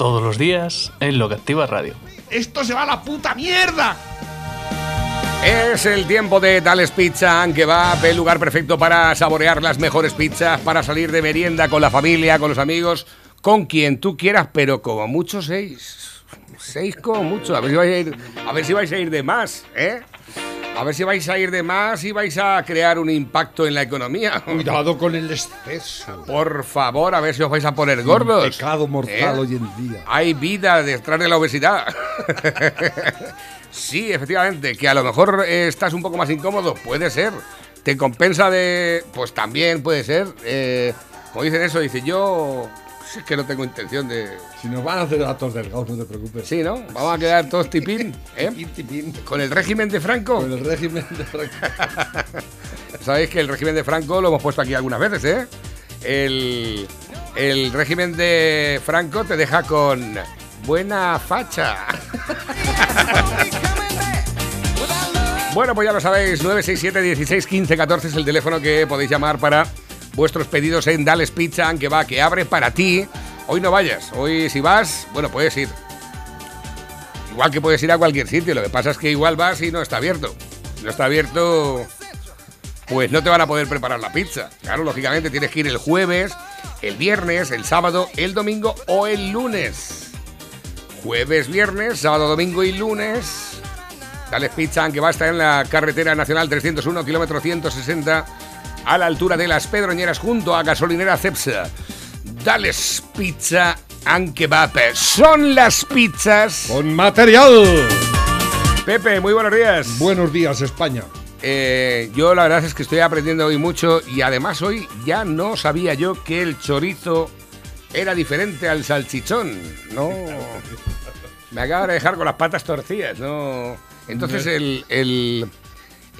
Todos los días en Lo que Activa Radio. ¡Esto se va a la puta mierda! Es el tiempo de Tales Pizza, que va el lugar perfecto para saborear las mejores pizzas, para salir de merienda con la familia, con los amigos, con quien tú quieras, pero como mucho seis. Seis como mucho. A ver si vais a ir, a ver si vais a ir de más, ¿eh? A ver si vais a ir de más y vais a crear un impacto en la economía. Cuidado con el exceso. Por favor, a ver si os vais a poner gordos. Pecado mortal ¿Eh? hoy en día. Hay vida detrás de la obesidad. sí, efectivamente, que a lo mejor eh, estás un poco más incómodo, puede ser. Te compensa de... Pues también puede ser. Eh, como dicen eso, dice yo... sí, Es que no tengo intención de... Si nos van a hacer datos delgados, no te preocupes. Sí, ¿no? Vamos a quedar todos tipín, ¿eh? Tipín. Con el régimen de Franco. Con el régimen de Franco. Sabéis que el régimen de Franco lo hemos puesto aquí algunas veces, ¿eh? El, el régimen de Franco te deja con buena facha. Bueno, pues ya lo sabéis, 967 16 15 14 es el teléfono que podéis llamar para vuestros pedidos en Dales Pizza, que va, que abre para ti. Hoy no vayas, hoy si vas, bueno, puedes ir. Igual que puedes ir a cualquier sitio, lo que pasa es que igual vas y no está abierto. No está abierto, pues no te van a poder preparar la pizza. Claro, lógicamente tienes que ir el jueves, el viernes, el sábado, el domingo o el lunes. Jueves, viernes, sábado, domingo y lunes. Dales Pizza, que va a estar en la carretera nacional 301, kilómetro 160, a la altura de las Pedroñeras, junto a gasolinera Cepsa. Dales Pizza and Kebab. Son las pizzas. Con material. Pepe, muy buenos días. Buenos días, España. Eh, yo la verdad es que estoy aprendiendo hoy mucho y además hoy ya no sabía yo que el chorizo era diferente al salchichón. No. Me acaba de dejar con las patas torcidas, ¿no? Entonces el, el-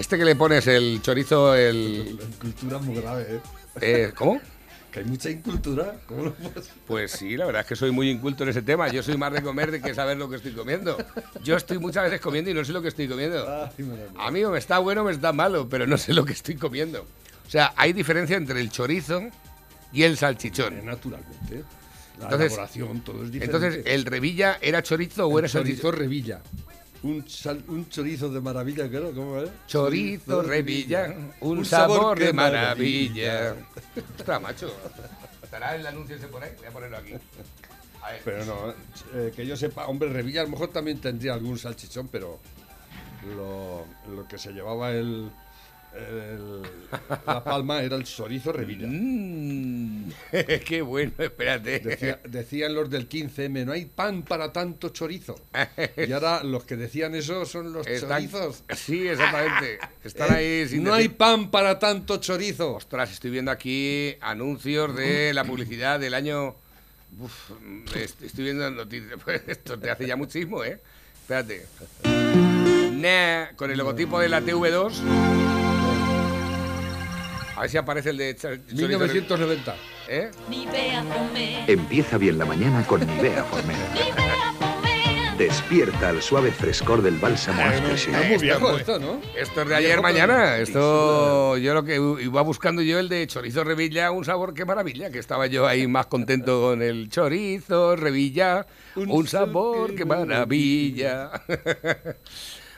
este que le pones el chorizo, el es muy grave, ¿eh? eh, ¿cómo? Que hay mucha incultura. ¿Cómo lo puedes- Pues sí, la verdad es que soy muy inculto en ese tema. Yo soy más de comer de que saber lo que estoy comiendo. Yo estoy muchas veces comiendo y no sé lo que estoy comiendo. A mí o me está bueno o me está malo, pero no sé lo que estoy comiendo. O sea, hay diferencia entre el chorizo y el Eh, salchichón. Naturalmente. La Entonces- elaboración, todo es diferente. Entonces, ¿el revilla era chorizo o El era chorizo salchichón? revilla. Un, sal- un chorizo de maravilla, claro, ¿cómo es? Chorizo, revilla, un, sabor, de maravilla. Ostras, macho. ¿Estará el anuncio ese por ahí? Voy a ponerlo aquí. A ver. Pero no, eh, que yo sepa, hombre, Revilla a lo mejor también tendría algún salchichón, pero lo, lo que se llevaba el, el- la palma era el chorizo Revilla. Mm, qué bueno, espérate. Decía- decían los del 15M, no hay pan para tanto chorizo. Y ahora los que decían eso son los Están- chorizos. Sí, exactamente. Están ahí sin no decir- hay pan para tanto chorizo. Ostras, estoy viendo aquí anuncios de la publicidad del año. Uf, estoy viendo noticias. Pues esto te hace ya muchísimo, ¿eh? Espérate. Nah, con el logotipo de la TV2. A ver si aparece el de. Cha- Chorizo- 1990. ¿Eh? Empieza bien la mañana con Nivea Formera. Despierta al suave frescor del bálsamo Asperger. Es muy Esto viejo muy- esto, ¿no? Esto es de ayer mañana. Esto yo lo que iba buscando yo el de chorizo revilla, un sabor qué maravilla, que estaba yo ahí más contento con el chorizo revilla, un, Un sabor qué maravilla.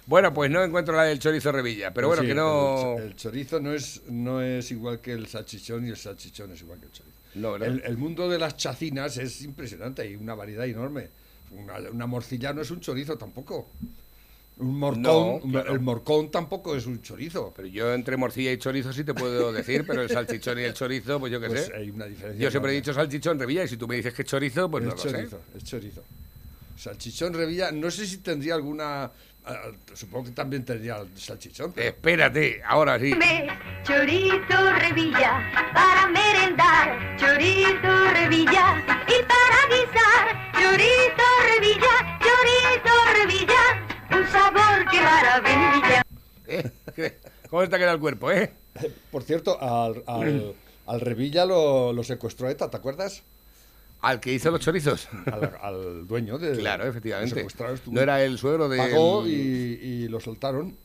bueno, pues no encuentro la del chorizo revilla, pero bueno Sí, que no El, chorizo no es, no es igual que el salchichón y el salchichón es igual que el chorizo. no. El, el mundo de las chacinas es impresionante, hay una variedad enorme. Una, una morcilla no es un chorizo tampoco. Un morcón, No, claro. el morcón tampoco es un chorizo. Pero yo entre morcilla y chorizo sí te puedo decir, pero el salchichón y el chorizo, pues yo qué Pues sé. hay una diferencia. Yo siempre he dicho salchichón revilla y si tú me dices que es chorizo, pues no es lo chorizo, sé. es chorizo. Salchichón revilla, no sé si tendría alguna. Ah, supongo que también tendría salchichón. pero- Espérate, ahora sí. Come chorizo revilla para merendar, chorizo revilla y para guisar, Chorizo Revilla, chorizo Revilla, un sabor que maravilla. ¿Eh? ¿Cómo está queda el cuerpo, eh? Por cierto, al, al, al Revilla lo, lo secuestró ETA, ¿te acuerdas? Al que hizo los chorizos. Al, al dueño de. Claro, efectivamente. No era el suegro de. Pagó y, y lo soltaron.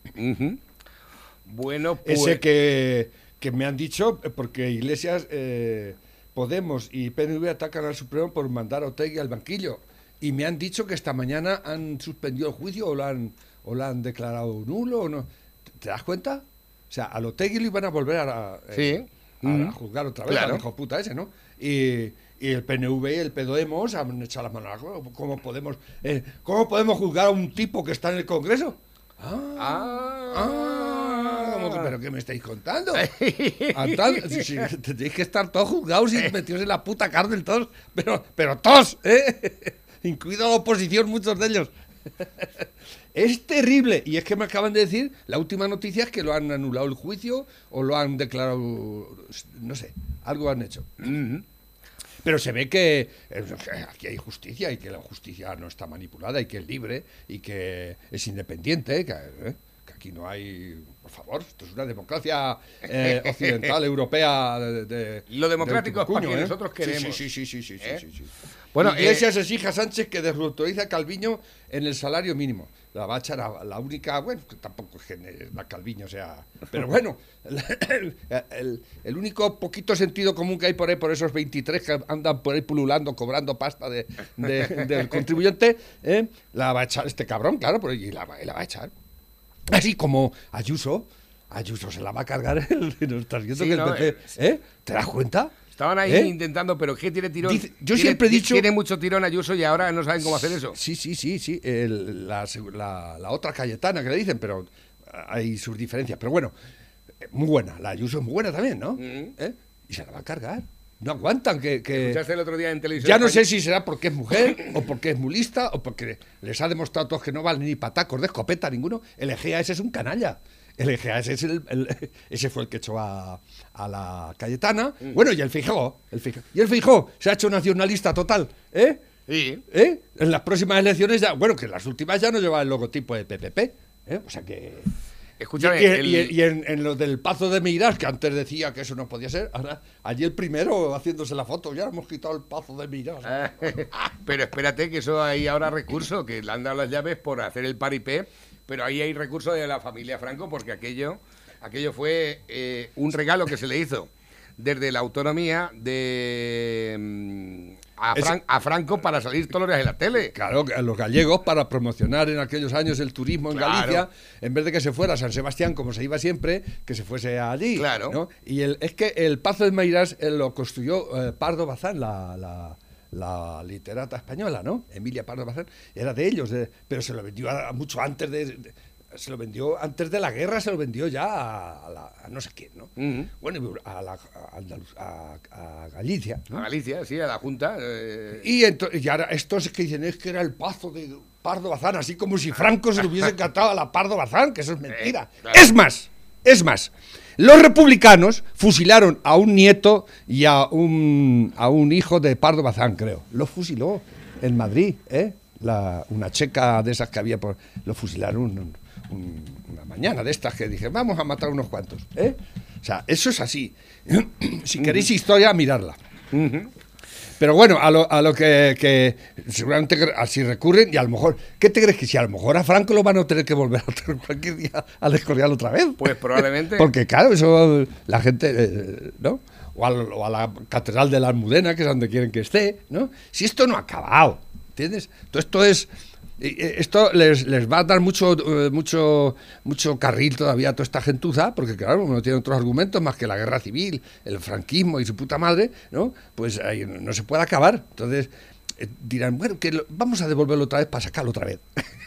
Bueno, pues. Ese que, que me han dicho, eh, porque Iglesias, eh, Podemos y PNV atacan al Supremo por mandar a Otegui al banquillo. Y me han dicho que esta mañana han suspendido el juicio o lo han, o lo han declarado nulo. O no. ¿Te- ¿Te das cuenta? O sea, al Otegui lo iban a volver a, eh, Sí. a, a juzgar otra vez, Claro. al hijo puta ese, ¿no? Y, y el PNV y el Podemos han echado las manos. a la. ¿Cómo podemos, eh, ¿Cómo podemos juzgar a un tipo que está en el Congreso? Ah. Ah, ¿cómo que- ¿pero qué me estáis contando? Tal- si- si, tendréis que estar todos juzgados y metidos en la puta cárcel todos, pero, pero todos, ¿eh? Incluida la oposición, muchos de ellos. Es terrible. Y es que me acaban de decir, la última noticia es que lo han anulado el juicio o lo han declarado, no sé, algo han hecho. Pero se ve que eh, aquí hay justicia y que la justicia no está manipulada y que es libre y que es independiente, que, eh, que aquí no hay, por favor, esto es una democracia eh, occidental, europea. De, de- Lo democrático de es para último que cuño, nosotros queremos. Sí, sí, sí, sí, sí, sí, sí. Bueno, Iglesias exige a Sánchez que desautorice a Calviño en el salario mínimo. La va a echar a la única, bueno, que tampoco es que la Calviño sea. Pero bueno, el, el- el único poquito sentido común que hay por ahí, por esos 23 que andan por ahí pululando, cobrando pasta de, de- del contribuyente, ¿eh? la va a echar este cabrón, claro, pero y la, va- y la va a echar. Así como Ayuso. Ayuso se la va a cargar el, no estás viendo Sí, que el no, PP, ¿eh? ¿Te das cuenta? Estaban ahí ¿Eh? intentando, pero que tiene tirón. Dice- yo siempre he dicho- Tiene mucho tirón Ayuso y ahora no saben cómo hacer eso. Sí, sí, sí, sí. el- la, la- la otra Cayetana que le dicen, pero hay sus diferencias. Pero bueno, eh, muy buena. La Ayuso es muy buena también, ¿no? ¿Eh? Y se la va a cargar. No aguantan que... que- Escuchaste el otro día en televisión. ya no sé si será porque es mujer o porque es muy lista o porque les ha demostrado a todos que no valen ni patacos de escopeta ninguno. El EGAS es un canalla. El EGAS es el, el- ese fue el que echó a, a la Cayetana. Mm. Bueno, y el Fijó. El Fijó. Y el Fijó se ha hecho nacionalista total. ¿Eh? Sí. ¿Eh? En las próximas elecciones ya, bueno, que en las últimas ya no lleva el logotipo de PPP. ¿eh? O sea que... Escúchame. y el- y- y en, en lo del Pazo de Miras, que antes decía que eso no podía ser, ahora, allí el primero haciéndose la foto, ya hemos quitado el Pazo de Miras. Ah, pero espérate que eso hay ahora recurso, que le han dado las llaves por hacer el paripé, pero ahí hay recurso de la familia Franco porque aquello, aquello fue eh, un regalo que se le hizo desde la autonomía de mm, a, Fran- a Franco para salir todos los días en la tele. Claro, a los gallegos para promocionar en aquellos años el turismo en Claro. Galicia, en vez de que se fuera a San Sebastián como se iba siempre, que se fuese allí. Claro. ¿no? Y el, es que el Pazo de Meiras eh, lo construyó eh, Pardo Bazán, la, la- la literata española, ¿no? Emilia Pardo Bazán, era de ellos, de- pero se lo vendió a- mucho antes de, de- se lo vendió antes de la guerra, se lo vendió ya a, a la- a no sé quién, ¿no? Bueno, a, la, Andaluz- a- Galicia. ¿no? A Galicia, sí, a la Junta. eh, Y, ento- y ahora estos que dicen es que era el pazo de Pardo Bazán, así como si Franco se lo hubiese encantado a la Pardo Bazán, que eso es mentira. Eh, claro. Es más, es más. Los republicanos fusilaron a un nieto y a un, a un hijo de Pardo Bazán, creo. Lo fusiló en Madrid, ¿eh? Una checa de esas que había por. Lo fusilaron un- un- una mañana de estas que dije, vamos a matar unos cuantos, ¿eh? O sea, eso es así. si queréis historia, miradla. Pero bueno, a lo, a lo que, que seguramente así recurren y a lo mejor, ¿qué te crees que si a lo mejor a Franco lo van a tener que volver a tener cualquier día al Escorial otra vez? Pues probablemente. Porque claro, eso la gente, eh, ¿no? O, al- o a la Catedral de la Almudena, que es donde quieren que esté, ¿no? Si esto no ha acabado, ¿entiendes? Todo esto es... eh, Esto les, les va a dar mucho, eh, mucho, mucho carril todavía a toda esta gentuza, porque claro, no tiene otros argumentos más que la guerra civil, el franquismo y su puta madre, ¿no? Pues ahí no se puede acabar. Entonces eh, dirán, bueno, que lo- vamos a devolverlo otra vez para sacarlo otra vez.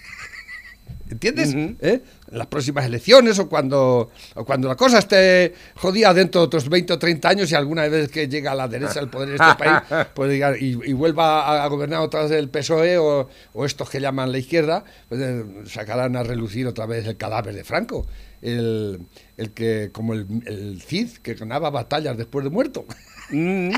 ¿Entiendes? ¿Eh? En las próximas elecciones o cuando, o cuando la cosa esté jodida dentro de otros 20 o 30 años y alguna vez que llega a la derecha al poder en este país pues y, y vuelva a, a gobernar otra vez el PSOE o, o estos que llaman la izquierda, pues eh, sacarán a relucir otra vez el cadáver de Franco. El, el que, como el, el Cid, que ganaba batallas después de muerto. mm,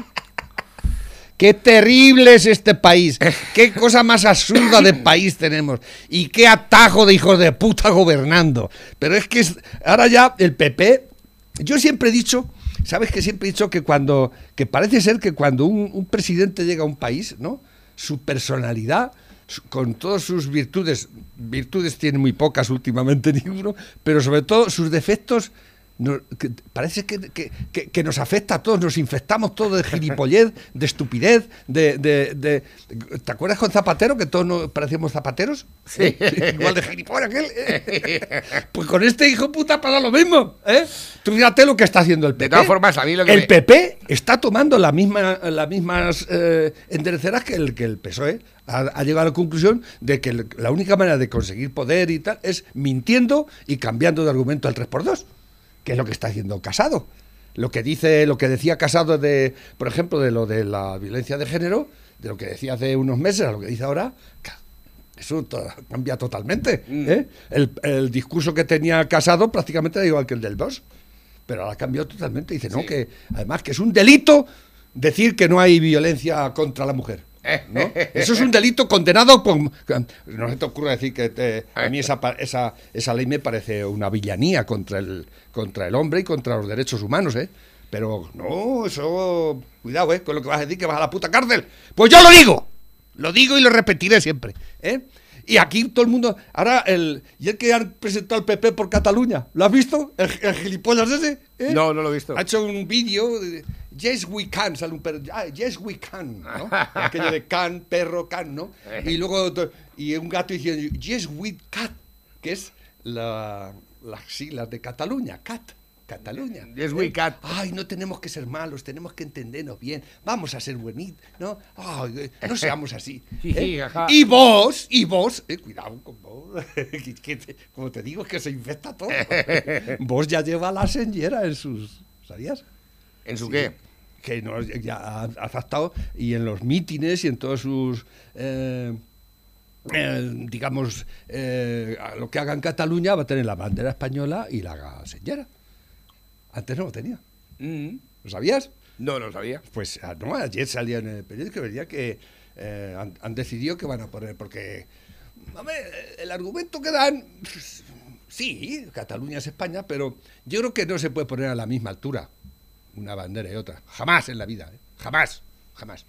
Qué terrible es este país. Qué cosa más absurda de país tenemos. Y qué atajo de hijos de puta gobernando. Pero es que es- ahora ya el PP. Yo siempre he dicho, sabes que siempre he dicho que cuando. que parece ser que cuando un, un presidente llega a un país, ¿no? Su personalidad. Con todas sus virtudes, virtudes tiene muy pocas últimamente ninguno, pero sobre todo sus defectos no- que- parece que, que- que- nos afecta a todos, nos infectamos todos de gilipollez, de estupidez, de, de- de- ¿Te acuerdas con Zapatero que todos nos parecíamos zapateros? Sí. Igual de gilipollas que él. Pues con este hijo puta pasa lo mismo, ¿eh? Tú fíjate lo que está haciendo el PP. De todas formas, a mí lo que El me- PP está tomando la misma, las mismas eh, endereceras que el, que el PSOE. Ha, ha llegado a la conclusión de que la única manera de conseguir poder y tal es mintiendo y cambiando de argumento al 3x2, que es lo que está haciendo Casado. Lo que dice, lo que decía Casado de, por ejemplo, de lo de la violencia de género, de lo que decía hace unos meses a lo que dice ahora, eso to- cambia totalmente. ¿eh? El, el discurso que tenía Casado prácticamente era igual que el del Bosch, pero ahora cambió totalmente. Dice, no, que además que es un delito decir que no hay violencia contra la mujer. ¿No? Eso es un delito condenado por... No se te ocurra decir que te- a mí esa, pa- esa, esa ley me parece una villanía contra el, contra el hombre y contra los derechos humanos, ¿eh? Pero no, eso... Cuidado, ¿eh? Con lo que vas a decir que vas a la puta cárcel. Pues yo lo digo. Lo digo y lo repetiré siempre. ¿eh? Y aquí todo el mundo. Ahora, el. ¿Y el que han presentado el PP por Cataluña? ¿Lo has visto? ¿El, el gilipollas ese? ¿eh? No, no lo he visto. Ha hecho un vídeo. de, Yes, we can. Sale un perro. ah, yes, we can. ¿no? Aquello de can, perro, can, ¿no? Y luego. Y un gato diciendo. Yes, we cat. Que es la, las siglas de Cataluña. Cat. Cataluña. Yes, we ¿eh? Ay, no tenemos que ser malos, tenemos que entendernos bien. Vamos a ser buenitos, ¿no? Ay, eh, no seamos así. ¿eh? Y vos, y vos, eh, cuidado con vos. que- te- como te digo, es que se infecta todo. vos ya lleva la señora en sus. ¿Sabías? ¿En su Sí, qué? Que no, ya ha, estado y en los mítines y en todos sus. eh, digamos, lo que haga en Cataluña va a tener la bandera española y la señora. Antes no lo tenía. Mm. ¿Lo sabías? No, no sabía. Pues ah, no, ayer salía en el periódico que veía que eh, han, han decidido que van a poner, porque hombre, el argumento que dan, sí, Cataluña es España, pero yo creo que no se puede poner a la misma altura una bandera y otra. Jamás en la vida, ¿eh? jamás, jamás.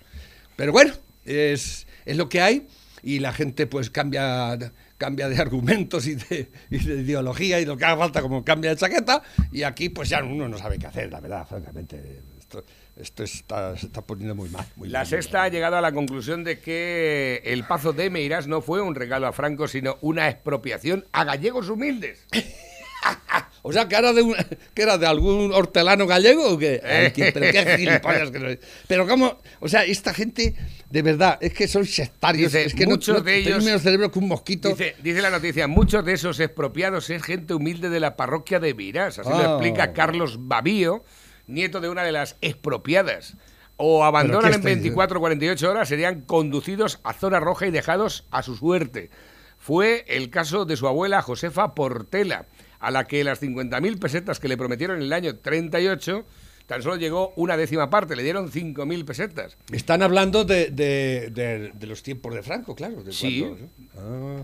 Pero bueno, es, es lo que hay y la gente pues cambia cambia de argumentos y de, y de ideología y lo que haga falta como cambia de chaqueta y aquí pues ya uno no sabe qué hacer, la verdad, francamente. Esto, esto está, se está poniendo muy mal. Muy La mal, sexta mal. ha llegado a la conclusión de que el Pazo de Meirás no fue un regalo a Franco, sino una expropiación a gallegos humildes. O sea, que era de, un- que era de algún hortelano gallego o qué? Ay, qué- pero qué gilipollas que sois. Pero cómo, o sea, esta gente, de verdad, es que son sectarios. Dice, es que no- muchos no, de tenéis ellos- menos cerebro que un mosquito. Dice, dice la noticia, muchos de esos expropiados es gente humilde de la parroquia de Meirás. Así lo Ah. explica Carlos Babío, nieto de una de las expropiadas. O abandonan ¿Pero qué en estáis 24 o 48 horas, serían conducidos a zona roja y dejados a su suerte. Fue el caso de su abuela Josefa Portela, a la que las 50.000 pesetas que le prometieron en el año 38 tan solo llegó una décima parte, le dieron 5.000 pesetas. Están hablando de, de- de- de los tiempos de Franco, claro. de Sí. cuando- Ah.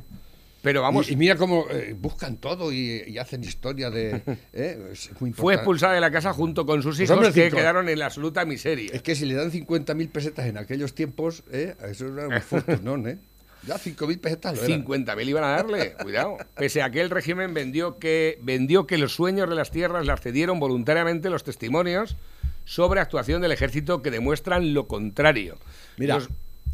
Pero vamos, Y, y mira cómo eh, buscan todo y, y hacen historia de. eh, fue expulsada de la casa junto con sus Pues hijos hombre, que cinco- quedaron en la absoluta miseria. Es que si le dan 50.000 pesetas en aquellos tiempos, eh, eso era un fortunón, ¿eh? Ya 5.000 pesetas lo eran. 50.000 iban a darle, cuidado. Pese a que el régimen vendió que, vendió que los sueños de las tierras las cedieron voluntariamente los testimonios sobre actuación del ejército que demuestran lo contrario. Mira, Los-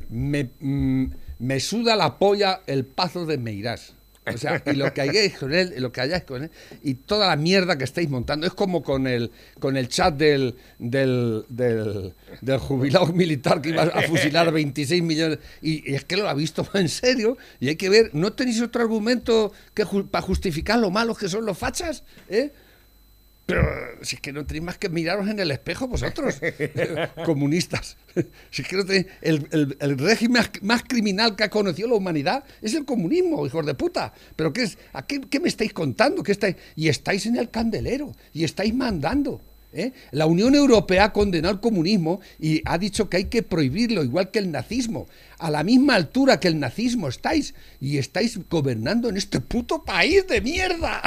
me, mm, me suda la polla el pazo de Meirás. O sea, y lo que con él, lo que hayáis con él, y toda la mierda que estáis montando, es como con el, con el chat del, del, del, del jubilado militar que iba a fusilar 26 millones, y, y es que lo ha visto en serio, y hay que ver, ¿no tenéis otro argumento que ju- para justificar lo malos que son los fachas? ¿Eh? Pero si es que no tenéis más que miraros en el espejo vosotros, comunistas. Si es que no tenéis, el, el- el régimen más, más criminal que ha conocido la humanidad es el comunismo, hijos de puta. ¿Pero qué es? ¿A qué, qué me estáis contando? ¿Qué estáis? Y estáis en el candelero, y estáis mandando. ¿Eh? La Unión Europea ha condenado el comunismo y ha dicho que hay que prohibirlo, igual que el nazismo. A la misma altura que el nazismo estáis y estáis gobernando en este puto país de mierda.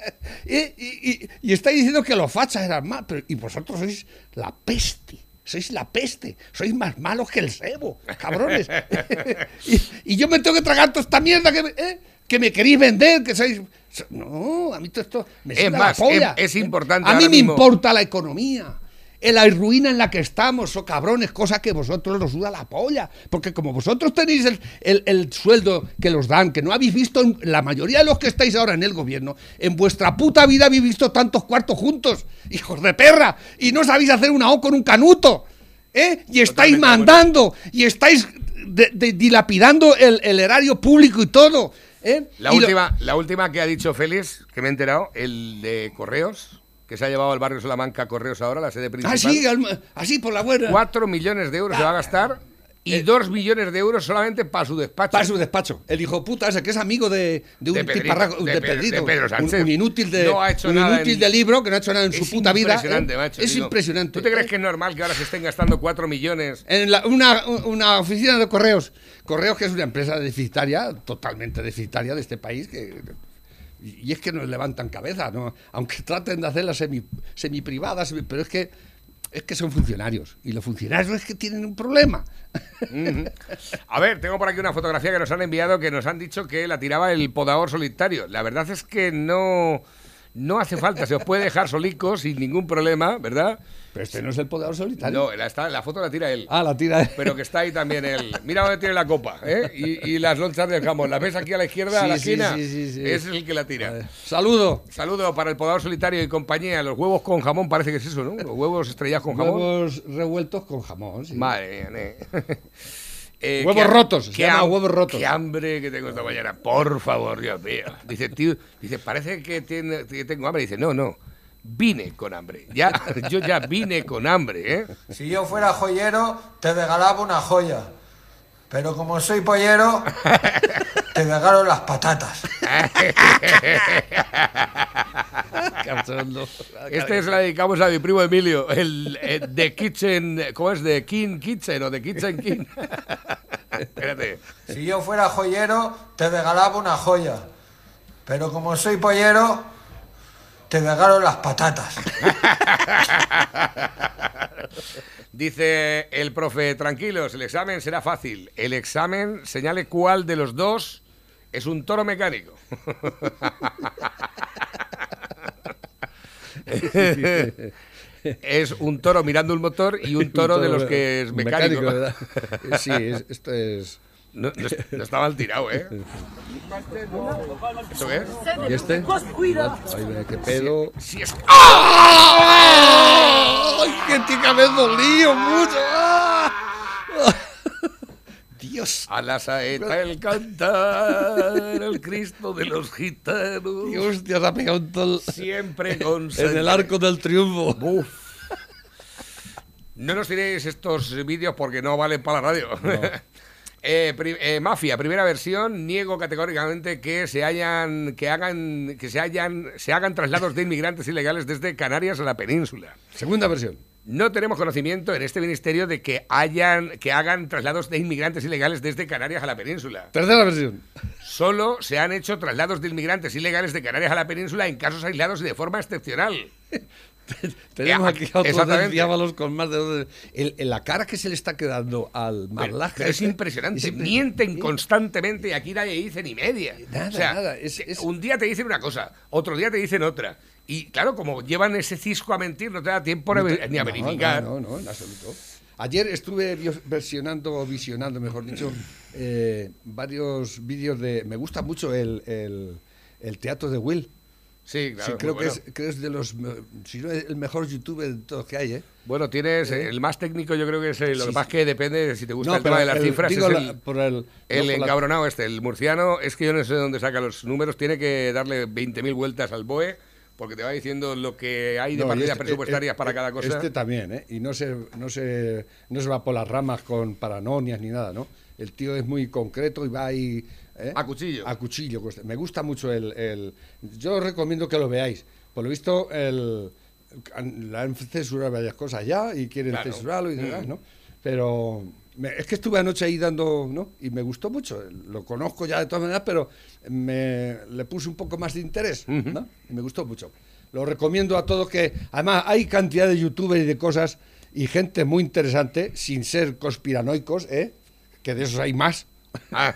¿Eh? y, y- y estáis diciendo que los fachas eran más, pero, y vosotros sois la peste. Sois la peste, sois más malos que el sebo, cabrones. y, y yo me tengo que tragar toda esta mierda que me, ¿eh? Que me queréis vender, que sois... so- No, a mí todo esto me Es más, la polla. es- es importante A mí me mismo- importa la economía. En la ruina en la que estamos, o cabrones, cosa que vosotros nos suda la polla. Porque como vosotros tenéis el, el- el sueldo que los dan, que no habéis visto, en- la mayoría de los que estáis ahora en el gobierno, en vuestra puta vida habéis visto tantos cuartos juntos, hijos de perra, y no sabéis hacer una O con un canuto, ¿eh? Y estáis Totalmente mandando, y estáis de- de- dilapidando el, el erario público y todo, ¿eh? La Y lo- última, la última que ha dicho Félix, que me he enterado, el de Correos, que se ha llevado al barrio Salamanca Correos ahora, la sede principal. Así, al- así por la buena. 4 millones de euros se va a gastar y 2 millones de euros solamente para su despacho. Para su despacho. El hijo puta ese que es amigo de, de un De Pedrito, tiparraco- de Pedrito, de Pedro un- Sánchez. Un, inútil de No ha hecho un nada inútil en- de libro que no ha hecho nada en su Es puta vida. impresionante, ¿eh? macho. Es digo. impresionante. ¿Tú te crees ¿eh? que es normal que ahora se estén gastando 4 millones? En la- una, una oficina de correos, correos que es una empresa deficitaria, totalmente deficitaria de este país, que y es que nos levantan cabeza, ¿no? aunque traten de hacerlas semi, semi privadas, pero es que es que son funcionarios y los funcionarios es que tienen un problema. A ver, tengo por aquí una fotografía que nos han enviado que nos han dicho que la tiraba el podador solitario. La verdad es que no, no hace falta, se os puede dejar solicos sin ningún problema, ¿verdad? Pero este no es el podador solitario. No, la, está, la foto la tira él. Ah, la tira. él. Pero que está ahí también él. Mira dónde tiene la copa, ¿eh? Y, y las lonchas del jamón. ¿La ves aquí a la izquierda, a la esquina? sí, sí, sí. Ese es el que la tira. Saludo. Saludo para el podador solitario y compañía. Los huevos con jamón parece que es eso, ¿no? Los huevos estrellados con jamón. Huevos revueltos con jamón. sí. Madre mía, ne. Eh, Huevos rotos, llama ham- huevos rotos. Qué hambre que tengo esta mañana. Por favor, Dios mío. Dice, tío, dice, parece que, tiene- que tengo hambre. Dice, no, no. Vine con hambre. Ya, yo ya vine con hambre, ¿eh? Si yo fuera joyero, te regalaba una joya. Pero como soy pollero, te regalo las patatas. Este se la dedicamos a mi primo Emilio, el, eh, The Kitchen, ¿cómo es? The King Kitchen o The Kitchen King. Espérate. Si yo fuera joyero, te regalaba una joya. Pero como soy pollero, te regalo las patatas. Dice el profe, tranquilos, el examen será fácil. El examen señale cuál de los dos es un toro mecánico. es un toro mirando un motor y un toro de los que es mecánico. ¿verdad? Sí, es- esto es. No, no no está mal tirado, ¿eh? ¿Eso qué es? ¿Y este? Ay, mira, qué pedo. Sí, es... ¡Ay, qué tica me dolido mucho! ¡Ah! Dios, A la saeta el cantar, el Cristo de los gitanos. Dios, Dios ha pegado un tol Siempre con en el arco del triunfo. Uf. No nos tiréis estos vídeos porque no valen para la radio. Eh, pri- eh, Mafia, primera versión, niego categóricamente que se hayan, que hagan, que se hayan, se hagan traslados de inmigrantes ilegales desde Canarias a la península. Segunda versión. No tenemos conocimiento en este ministerio de que hayan, que hagan traslados de inmigrantes ilegales desde Canarias a la península. Tercera versión. Solo se han hecho traslados de inmigrantes ilegales de Canarias a la península en casos aislados y de forma excepcional. Tenemos aquí a otros diábalos con más de dos. El, la cara que se le está quedando al pero es impresionante. es impre- Mienten constantemente y aquí nadie dice ni media. Nada, o sea, nada, es- es- Un día te dicen una cosa, otro día te dicen otra. Y claro, como llevan ese cisco a mentir, no te da tiempo No ni a verificar. No, no, no, en absoluto. Ayer estuve versionando, o visionando, mejor dicho, eh, varios vídeos de. Me gusta mucho el, el- el teatro de Will. Sí, claro. Sí, creo, bueno. que es, creo es de los. Si no es el mejor youtuber de todos que hay, ¿eh? Bueno, tienes el más técnico, yo creo que es el, lo Sí, que más que depende de si te gusta No, el tema de las el- cifras. digo es la- el, por el- el no, por la- encabronado este, el murciano, es que yo no sé de dónde saca los números, tiene que darle 20.000 vueltas al BOE porque te va diciendo lo que hay de No, partidas este- presupuestarias eh, para eh, cada cosa. Este también, ¿eh? Y no se, no, se, no se va por las ramas con paranonias ni nada, ¿no? El tío es muy concreto y va ahí... ¿eh? A cuchillo. A cuchillo. Me gusta mucho el, el- Yo os recomiendo que lo veáis. Por lo visto, el... la han censurado varias cosas ya y quieren Claro. censurarlo y demás, Mm. ¿no? Pero me- es que estuve anoche ahí dando, ¿no? Y me gustó mucho. Lo conozco ya de todas maneras, pero me le puse un poco más de interés, ¿no? Y me gustó mucho. Lo recomiendo a todos que, además, hay cantidad de youtubers y de cosas y gente muy interesante, sin ser conspiranoicos, ¿eh? Que de esos hay más Ah,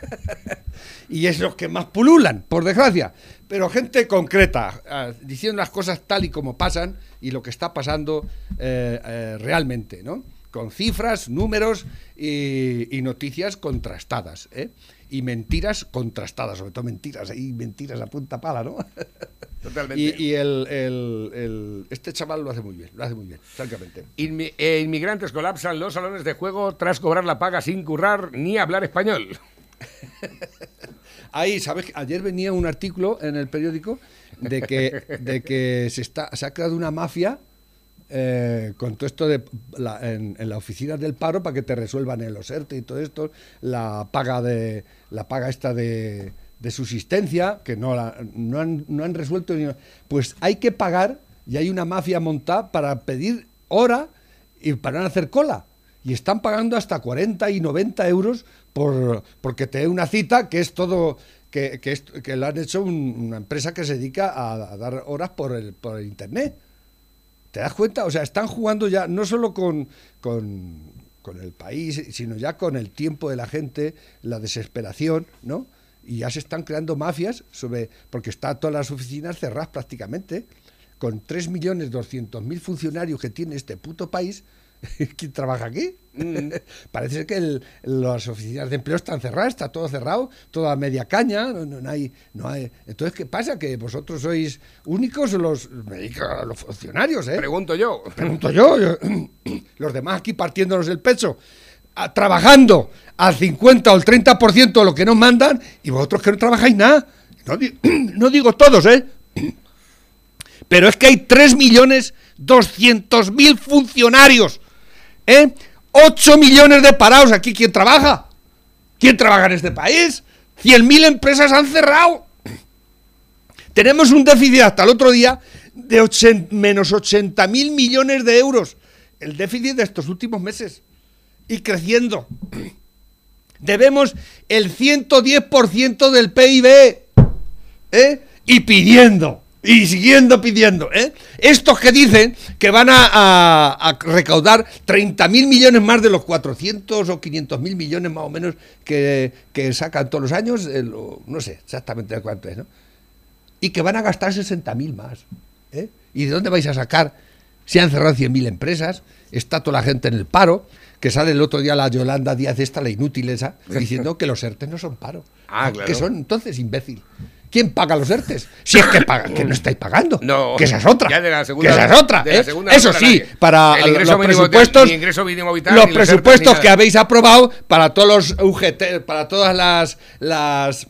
y es los que más pululan, por desgracia. Pero gente concreta, ah, diciendo las cosas tal y como pasan y lo que está pasando eh, eh, realmente, ¿no? Con cifras, números y, y noticias contrastadas, ¿eh? Y mentiras contrastadas, sobre todo mentiras, ahí mentiras a punta pala, ¿no? Totalmente. Y, y el, el- el- este chaval lo hace muy bien, lo hace muy bien, francamente. Inmi- eh, inmigrantes colapsan los salones de juego tras cobrar la paga sin currar ni hablar español. Ahí, ¿sabes? Ayer venía un artículo en el periódico de que, de que se, está, se ha creado una mafia eh, con todo esto de la- en, en la oficina del paro para que te resuelvan el OSERTE y todo esto, la paga de la paga esta de, de subsistencia, que no, la- no, han, no han resuelto. ni- Pues hay que pagar y hay una mafia montada para pedir hora y para no hacer cola. Y están pagando hasta 40 y 90 euros por porque te dé una cita que es todo que, que, que lo han hecho un- una empresa que se dedica a, a dar horas por el, por el internet. ¿Te das cuenta? O sea, están jugando ya no solo con, con, el país, sino ya con el tiempo de la gente, la desesperación, ¿no? Y ya se están creando mafias sobre. porque está todas las oficinas cerradas prácticamente. Con 3.200.000 funcionarios que tiene este puto país, ¿quién trabaja aquí? Parece ser que el- las oficinas de empleo están cerradas, está todo cerrado, toda media caña, no, hay, no hay. Entonces, ¿qué pasa? ¿Que vosotros sois únicos los, los funcionarios, eh? Pregunto yo. Pregunto yo, yo- los demás aquí partiéndonos el pecho, a- trabajando al 50 o el 30% de lo que nos mandan y vosotros que no trabajáis nada. No digo todos, ¿eh? Pero es que hay 3.200.000 funcionarios, ¿eh? 8 millones de parados. ¿Aquí quién trabaja? ¿Quién trabaja en este país? 100.000 empresas han cerrado. Tenemos un déficit hasta el otro día de ochen- menos 80 mil millones de euros. El déficit de estos últimos meses. Y creciendo. Debemos el 110% del PIB. ¿eh? Y pidiendo. Y siguiendo pidiendo. ¿eh? Estos que dicen que van a, a- a recaudar 30 mil millones más de los 400 o 500 mil millones más o menos que, que sacan todos los años. eh, no sé exactamente cuánto es, ¿no? y que van a gastar 60.000 más. ¿eh? ¿Y de dónde vais a sacar? Se han cerrado 100.000 empresas, está toda la gente en el paro, que sale el otro día la Yolanda Díaz esta, la inútil esa, diciendo que los ERTES no son paro. Ah, claro. ¿Qué son entonces, imbécil? ¿Quién paga los ERTES? Si es que paga, que no estáis pagando. No. Que esa es otra. Ya de la segunda- que esa es otra. de la ¿eh? segunda Eso sí, para El ingreso los presupuestos, ni ingreso mínimo vital, los ni los ERTES, presupuestos que habéis aprobado para todos los UGT, para todas las las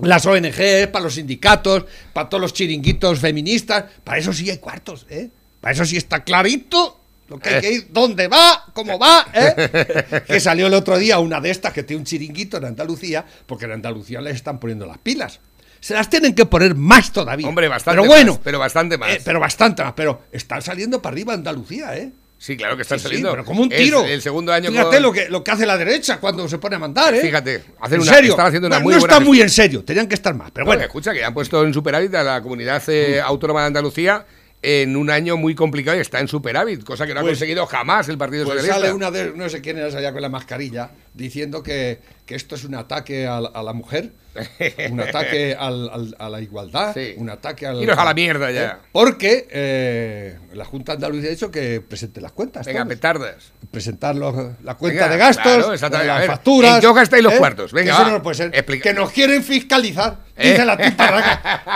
las ONG, para los sindicatos, para todos los chiringuitos feministas, para eso sí hay cuartos, ¿eh? Para eso sí está clarito lo que hay que ir, dónde va, cómo va, ¿eh? Que salió el otro día una de estas que tiene un chiringuito en Andalucía, porque en Andalucía les están poniendo las pilas. Se las tienen que poner más todavía. Hombre, bastante Pero bueno, más, pero bastante más. eh, pero bastante más, pero están saliendo para arriba Andalucía, ¿eh? Sí, claro que están Sí, sí, saliendo. pero como un Es tiro. el segundo año Fíjate con- lo, que, lo que hace la derecha cuando se pone a mandar, ¿eh? Fíjate, hacen en una- serio. están haciendo una Bueno, muy no buena está muy en serio, tenían que estar más. Pero Bueno, bueno, escucha, que han puesto en superávit a la comunidad eh, autónoma de Andalucía en un año muy complicado y está en superávit, cosa que no ha Pues- conseguido jamás el Partido pues Socialista. sale una de, no sé quién era allá con la mascarilla, diciendo que, que esto es un ataque a, la- a la mujer, un ataque al- al- a la igualdad, Sí. un ataque al... Iros a la mierda ya. ¿eh? Porque eh, la Junta de Andalucía ha dicho que presente las cuentas. Venga, todos. petardas. presentar los- la cuenta Venga, de gastos, claro, las facturas. ¿eh? ¿en qué os gastáis los cuartos? Venga, Que va. no puede ser. Que nos quieren fiscalizar. ¿Eh? Dice la.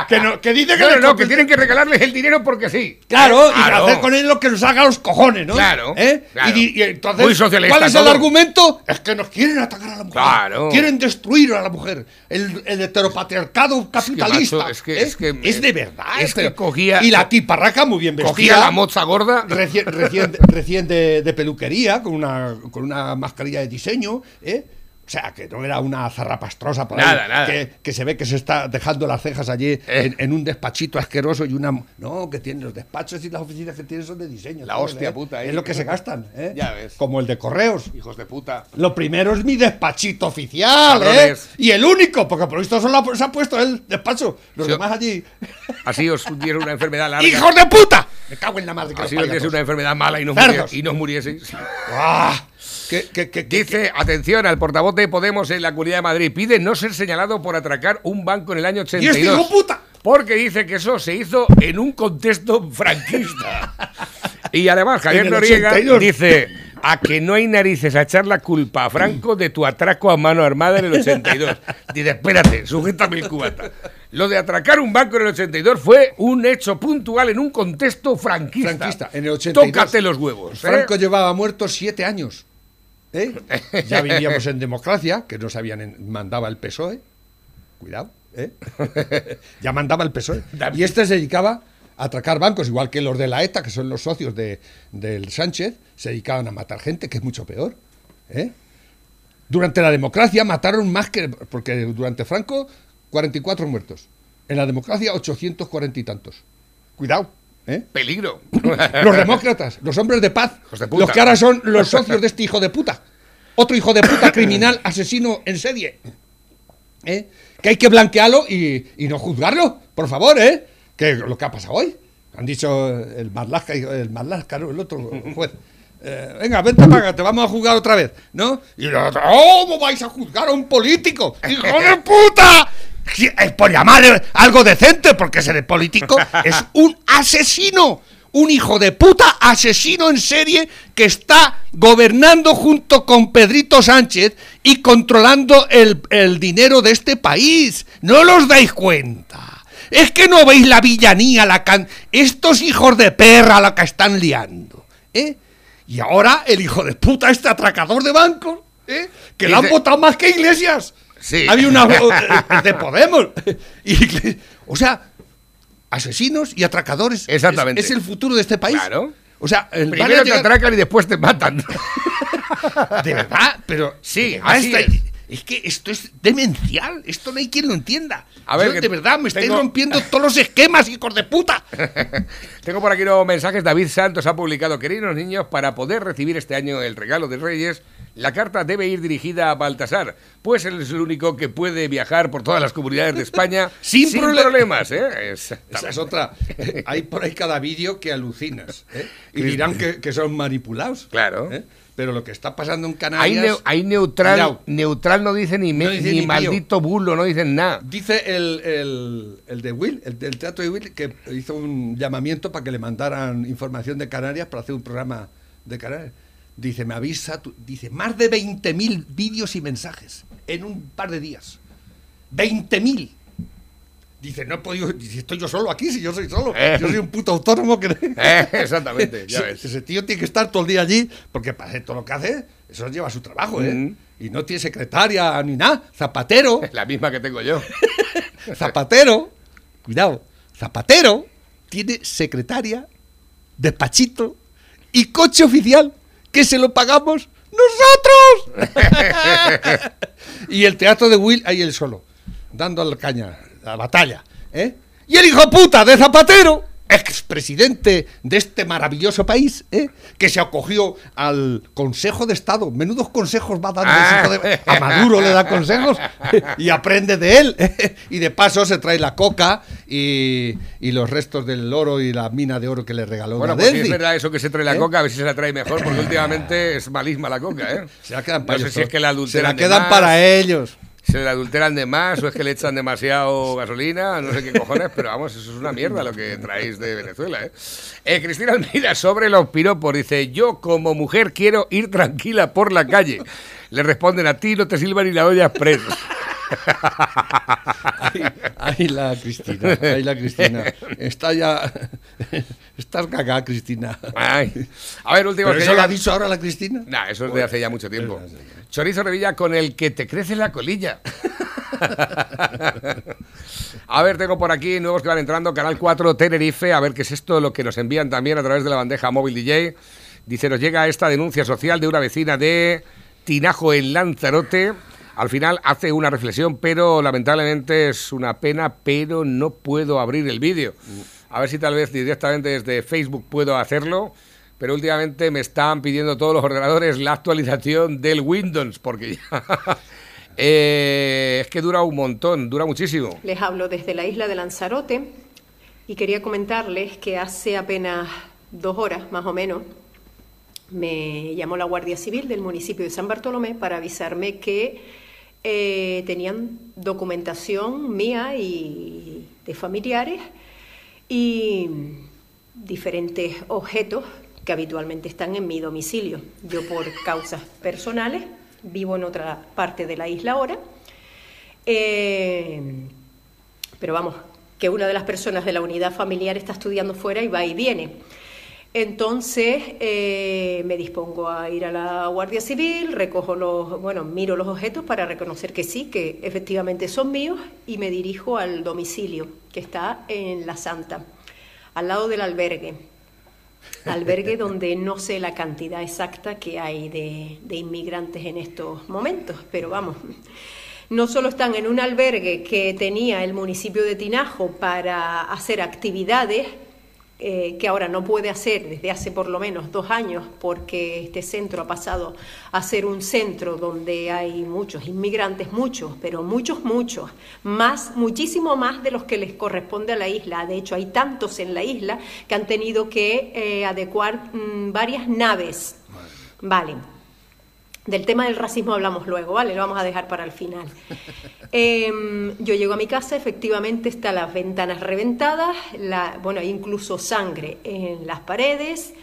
Que, no- que dice que, No, no, que tienen que regalarles el dinero porque sí. Claro, y Claro. hacer con él lo que nos haga los cojones, ¿no? Claro, ¿Eh? claro. Y, y entonces, Muy ¿cuál es todo. el argumento? Es que nos quieren atacar a la mujer. Claro. Quieren destruir a la mujer. El, el heteropatriarcado capitalista. macho, es que- ¿eh? es que- Es de verdad. es que pero- cogía- Y la tiparraca muy bien vestida. Cogía la moza gorda. recién, recién, recién de, de peluquería, con una, con una mascarilla de diseño, ¿eh? Sea, que no era una zarrapastrosa por ahí, Nada, nada. Que, que se ve que se está dejando las cejas allí Eh. en, en un despachito asqueroso y una... No, que tienen los despachos y las oficinas que tienen son de diseño. La hostia ¿eh? puta. Es lo que se gastan, ¿eh? Ya ves. Como el de correos. Hijos de puta. Lo primero es mi despachito oficial, ¿eh? Y el único, porque por visto solo se ha puesto el despacho. Los Sí. demás allí. Así os dieron una enfermedad larga. ¡Hijos de puta! Me cago en la madre que Así os parió. una enfermedad mala y no, Cerdos. murie- y no murieseis. ¿Qué, qué, qué, Dice, atención, al portavoz de Podemos en la Comunidad de Madrid pide no ser señalado por atracar un banco en el año ¿Y este 82. hijo puta? Porque dice que eso se hizo en un contexto franquista. Y además, Javier Noriega 82. dice a que no hay narices a echar la culpa a Franco de tu atraco a mano armada en el 82. Dice, espérate, sujétame el cubata. Lo de atracar un banco en el 82 fue un hecho puntual en un contexto franquista. Franquista, en el 82. Tócate los huevos. ¿eh? Franco llevaba muerto siete años. ¿Eh? Ya vivíamos en democracia, que nos habían en- mandaba el PSOE. Cuidado, ¿eh? ya mandaba el PSOE. Y este se dedicaba a atracar bancos, igual que los de la ETA, que son los socios de, del Sánchez, se dedicaban a matar gente, que es mucho peor. ¿eh? Durante la democracia mataron más que. Porque durante Franco, 44 muertos. En la democracia, 840 y tantos. Cuidado, ¿eh? Peligro. Los demócratas, los hombres de paz, de los que ahora son los socios de este hijo de puta. Otro hijo de puta criminal, asesino en serie. ¿Eh? Que hay que blanquearlo y, y no juzgarlo, por favor, ¿eh? Que lo que ha pasado hoy. Han dicho el Marlaska, el Marlaska, no, el otro juez. Eh, venga, vente para te vamos a juzgar otra vez, ¿no? Y el otro, ¿cómo vais a juzgar a un político? ¡Hijo de puta! Por llamar algo decente, porque ser político es un asesino. Un hijo de puta asesino en serie que está gobernando junto con Pedrito Sánchez y controlando el, el dinero de este país. ¿No los dais cuenta? Es que no veis la villanía, la can... estos hijos de perra la que están liando. ¿eh? Y ahora el hijo de puta, este atracador de bancos, ¿eh? que le han votado más que iglesias. Sí. Había una eh, de Podemos. Y- o sea, asesinos y atracadores. Exactamente. Es, es el futuro de este país. Claro. O sea, el, Primero te llegar- atracan y después te matan. de verdad, pero Sí, está- es. que esto es demencial, esto no hay quien lo entienda. A ver, Yo, de verdad, me estáis tengo- rompiendo todos los esquemas, hijos de puta. Tengo por aquí unos mensajes. David Santos ha publicado, queridos niños, para poder recibir este año el regalo de Reyes, la carta debe ir dirigida a Baltasar, pues él es el único que puede viajar por todas las comunidades de España Sin problem- problemas. ¿eh? Es- Esa es otra. Hay por ahí cada vídeo que alucinas. ¿eh? Y dirán que, que son manipulados. Claro. ¿eh? Pero lo que está pasando en Hay, Canarias. hay neutral, Cuidado. neutral no dice ni, me- No dice ni maldito bulo, no dicen nada. Dice el, el- el de Will, el del teatro de Will, que hizo un llamamiento para que le mandaran información de Canarias para hacer un programa de Canarias. Dice, me avisa, tú- dice, más de 20.000 vídeos y mensajes en un par de días. 20.000. Dice, no he podido, dice, estoy yo solo aquí, si yo soy solo. Eh. Yo soy un puto autónomo que... Eh, exactamente, ya ves. Ese tío tiene que estar todo el día allí, porque para hacer todo lo que hace, eso lleva su trabajo, ¿eh? Mm. Y no tiene secretaria ni nada. Zapatero. La misma que tengo yo. Zapatero, cuidado, Zapatero tiene secretaria, despachito y coche oficial que se lo pagamos nosotros. y el teatro de Will ahí él solo, dando la caña, la batalla. ¿eh? Y el hijo puta de Zapatero, expresidente de este maravilloso país, ¿eh? que se acogió al Consejo de Estado. Menudos consejos va dando hijo de... A Maduro le da consejos y aprende de él. y de paso se trae la coca y, y los restos del oro y la mina de oro que le regaló Bueno, pues Nadelci. es verdad eso que se trae la ¿Eh? coca, a ver si se la trae mejor, porque últimamente es malísima la coca, ¿eh? Se la quedan No para sé ellos si es que la Se la quedan más. para ellos. Se la adulteran de más o es que le echan demasiado gasolina, no sé qué cojones, pero vamos, eso es una mierda lo que traéis de Venezuela. ¿eh? Eh, Cristina Almeida, sobre los piropos, dice, yo como mujer quiero ir tranquila por la calle. Le responden a ti, no te silban ni la olla express. Ahí, ahí la Cristina, ahí la Cristina. Está ya. Estás cagada, Cristina. Ay. A ver, último ¿Pero que eso lo ha dicho ahora la Cristina? Nah, eso es de hace ya mucho tiempo. Chorizo Revilla con el que te crece la colilla. a ver, tengo por aquí nuevos que van entrando. Canal 4 Tenerife. A ver qué es esto, lo que nos envían también a través de la bandeja móvil DJ. Dice, nos llega esta denuncia social de una vecina de Tinajo en Lanzarote. Al final hace una reflexión, pero lamentablemente es una pena, pero no puedo abrir el vídeo. A ver si tal vez directamente desde Facebook puedo hacerlo, pero últimamente me están pidiendo todos los ordenadores la actualización del Windows, porque ya... Eh, es que dura un montón, dura muchísimo. Les hablo desde la isla de Lanzarote y quería comentarles que hace apenas dos horas, más o menos, me llamó la Guardia Civil del municipio de San Bartolomé para avisarme que eh, tenían documentación mía y de familiares y diferentes objetos que habitualmente están en mi domicilio. Yo por causas personales vivo en otra parte de la isla ahora, Eh, pero vamos, que una de las personas de la unidad familiar está estudiando fuera y va y viene. Entonces eh, me dispongo a ir a la Guardia Civil, recojo los, bueno, miro los objetos para reconocer que sí, que efectivamente son míos y me dirijo al domicilio que está en La Santa, al lado del albergue. Albergue donde no sé la cantidad exacta que hay de, de inmigrantes en estos momentos, pero vamos, no solo están en un albergue que tenía el municipio de Tinajo para hacer actividades, eh, que ahora no puede hacer desde hace por lo menos dos años, porque este centro ha pasado a ser un centro donde hay muchos inmigrantes, muchos, pero muchos, muchos, más, muchísimo más de los que les corresponde a la isla. De hecho, hay tantos en la isla que han tenido que eh, adecuar mm, varias naves. Vale. Del tema del racismo hablamos luego, ¿vale? Lo vamos a dejar para el final. Em, yo llego a mi casa, efectivamente están las ventanas reventadas, la, bueno, hay incluso sangre en las paredes.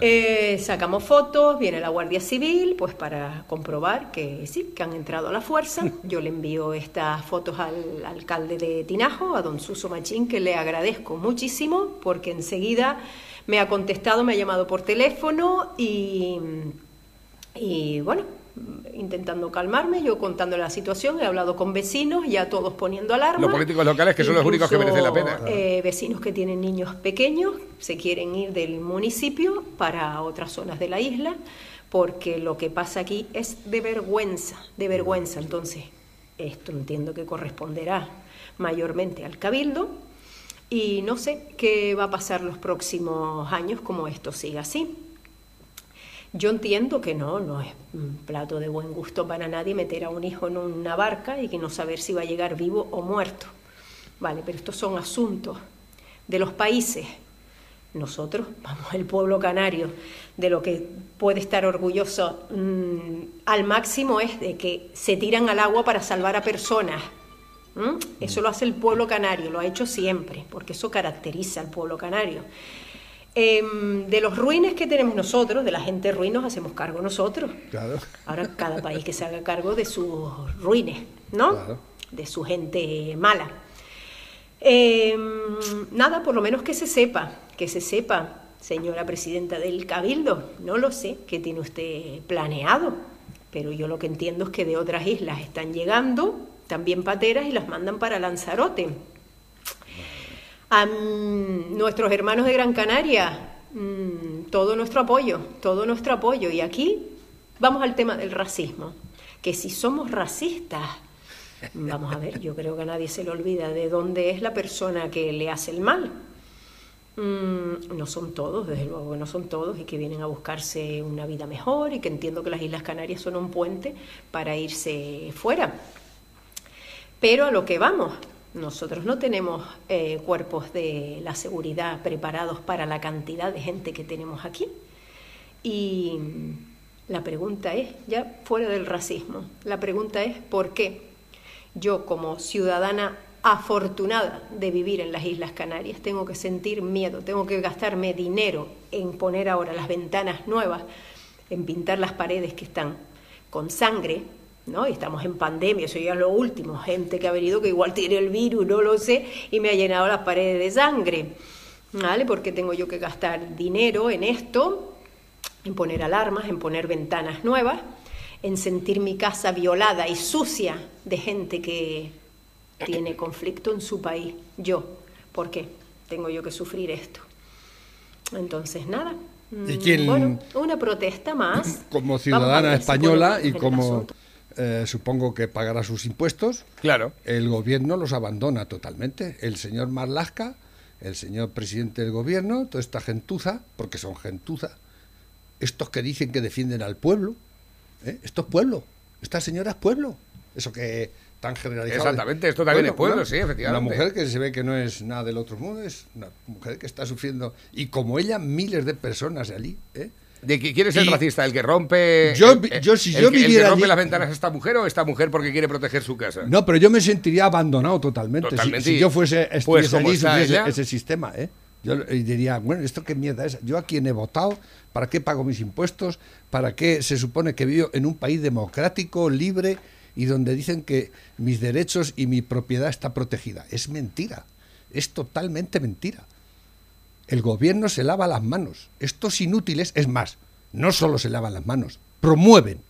Eh, sacamos fotos, viene la Guardia Civil, pues para comprobar que sí, que han entrado a la fuerza. Yo le envío estas fotos al alcalde de Tinajo, a don Suso Machín, que le agradezco muchísimo, porque enseguida me ha contestado, me ha llamado por teléfono y, y bueno, intentando calmarme, yo contándole la situación, he hablado con vecinos, ya todos poniendo alarma. Los políticos locales, que son los únicos que merecen la pena. eh, vecinos que tienen niños pequeños se quieren ir del municipio para otras zonas de la isla, porque lo que pasa aquí es de vergüenza, de vergüenza. Entonces, esto entiendo que corresponderá mayormente al cabildo y no sé qué va a pasar los próximos años como esto siga así. Yo entiendo que no, no es un plato de buen gusto para nadie meter a un hijo en una barca y que no saber si va a llegar vivo o muerto. Vale, pero estos son asuntos de los países. Nosotros, vamos, el pueblo canario, de lo que puede estar orgulloso mm, al máximo es de que se tiran al agua para salvar a personas. Eso lo hace el pueblo canario, lo ha hecho siempre, porque eso caracteriza al pueblo canario. Em, de los ruines que tenemos nosotros, de la gente ruin, nos hacemos cargo nosotros. Claro. Ahora cada país que se haga cargo de sus ruines, ¿no? Claro. De su gente mala. Em, nada, por lo menos que se sepa, que se sepa, señora presidenta del Cabildo, no lo sé, qué tiene usted planeado, pero yo lo que entiendo es que de otras islas están llegando también pateras y las mandan para Lanzarote. A mm, nuestros hermanos de Gran Canaria, mm, todo nuestro apoyo, todo nuestro apoyo. Y aquí vamos al tema del racismo, que si somos racistas, vamos a ver, yo creo que a nadie se le olvida de dónde es la persona que le hace el mal. Mm, no son todos, desde luego no son todos, y que vienen a buscarse una vida mejor y que entiendo que las Islas Canarias son un puente para irse fuera. Pero a lo que vamos, nosotros no tenemos eh, cuerpos de la seguridad preparados para la cantidad de gente que tenemos aquí. Y la pregunta es, ya fuera del racismo, la pregunta es ¿por qué yo como ciudadana afortunada de vivir en las Islas Canarias tengo que sentir miedo, tengo que gastarme dinero en poner ahora las ventanas nuevas, en pintar las paredes que están con sangre, ¿no? Y estamos en pandemia, eso ya es lo último, gente que ha venido que igual tiene el virus, no lo sé, y me ha llenado las paredes de sangre, ¿vale? Porque tengo yo que gastar dinero en esto, en poner alarmas, en poner ventanas nuevas, en sentir mi casa violada y sucia de gente que tiene conflicto en su país. Yo, ¿por qué tengo yo que sufrir esto? Entonces, nada. ¿Y quién- Bueno, una protesta más. Como ciudadana española y como. Eh, supongo que pagará sus impuestos. Claro. El gobierno los abandona totalmente. El señor Marlasca, el señor presidente del gobierno, toda esta gentuza, porque son gentuza, estos que dicen que defienden al pueblo, ¿eh? esto es pueblo, esta señora es pueblo. Eso que tan generalizado. Exactamente, esto también es pueblo, sí, efectivamente. Una mujer que se ve que no es nada del otro mundo, es una mujer que está sufriendo, y como ella, miles de personas allí. ¿eh? ¿De qui- quién es el racista? ¿El que rompe. Yo el- el- yo si el yo que- el que viviera rompe allí- las ventanas a esta mujer o esta mujer porque quiere proteger su casa? No, pero yo me sentiría abandonado totalmente. Si- Totalmente. Si, yo fuese Pues allí, ella. ese sistema, ¿eh? Yo diría, bueno, ¿esto qué mierda es? ¿Yo a quién he votado? ¿Para qué pago mis impuestos? ¿Para qué se supone que vivo en un país democrático, libre y donde dicen que mis derechos y mi propiedad está protegida? Es mentira. Es totalmente mentira. El gobierno se lava las manos. Estos inútiles, es más, no solo se lavan las manos, promueven.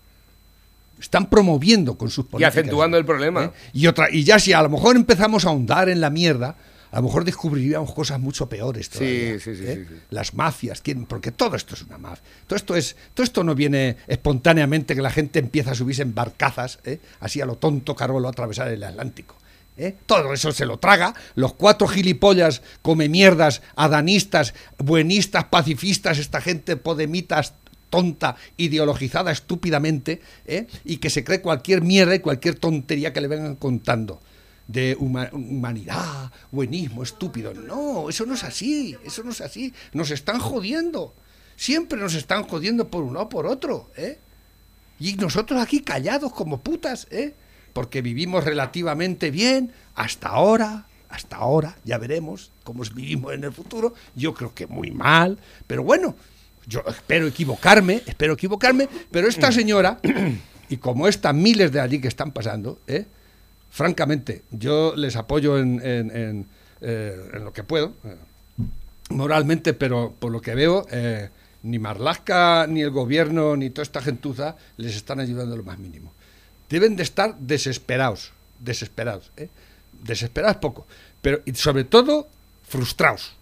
Están promoviendo con sus políticas. acentuando el problema. ¿eh? Y, otra, y ya si a lo mejor empezamos a ahondar en la mierda, a lo mejor descubriríamos cosas mucho peores todavía. sí, sí, ¿eh? sí, sí. Las mafias, ¿quién? porque todo esto es una mafia. Todo esto, es, todo esto no viene espontáneamente que la gente empieza a subirse en barcazas, ¿eh? así a lo tonto Carolo a atravesar el Atlántico. ¿Eh? Todo eso se lo traga. Los cuatro gilipollas, come mierdas, adanistas, buenistas, pacifistas, esta gente podemitas tonta, ideologizada estúpidamente, ¿eh? y que se cree cualquier mierda y cualquier tontería que le vengan contando de huma- humanidad, buenismo, estúpido. No, eso no es así, eso no es así. Nos están jodiendo. Siempre nos están jodiendo por uno o por otro, ¿eh? Y nosotros aquí callados como putas, ¿eh? Porque vivimos relativamente bien hasta ahora, hasta ahora, ya veremos cómo vivimos en el futuro. Yo creo que muy mal, pero bueno, yo espero equivocarme, espero equivocarme, pero esta señora, y como estas miles de allí que están pasando, ¿eh? francamente, yo les apoyo en, eh, lo que puedo, eh, moralmente, pero por lo que veo, eh, ni Marlaska, ni el gobierno, ni toda esta gentuza les están ayudando lo más mínimo. Deben de estar desesperados, desesperados. ¿eh? Desesperados poco, pero y sobre todo frustrados.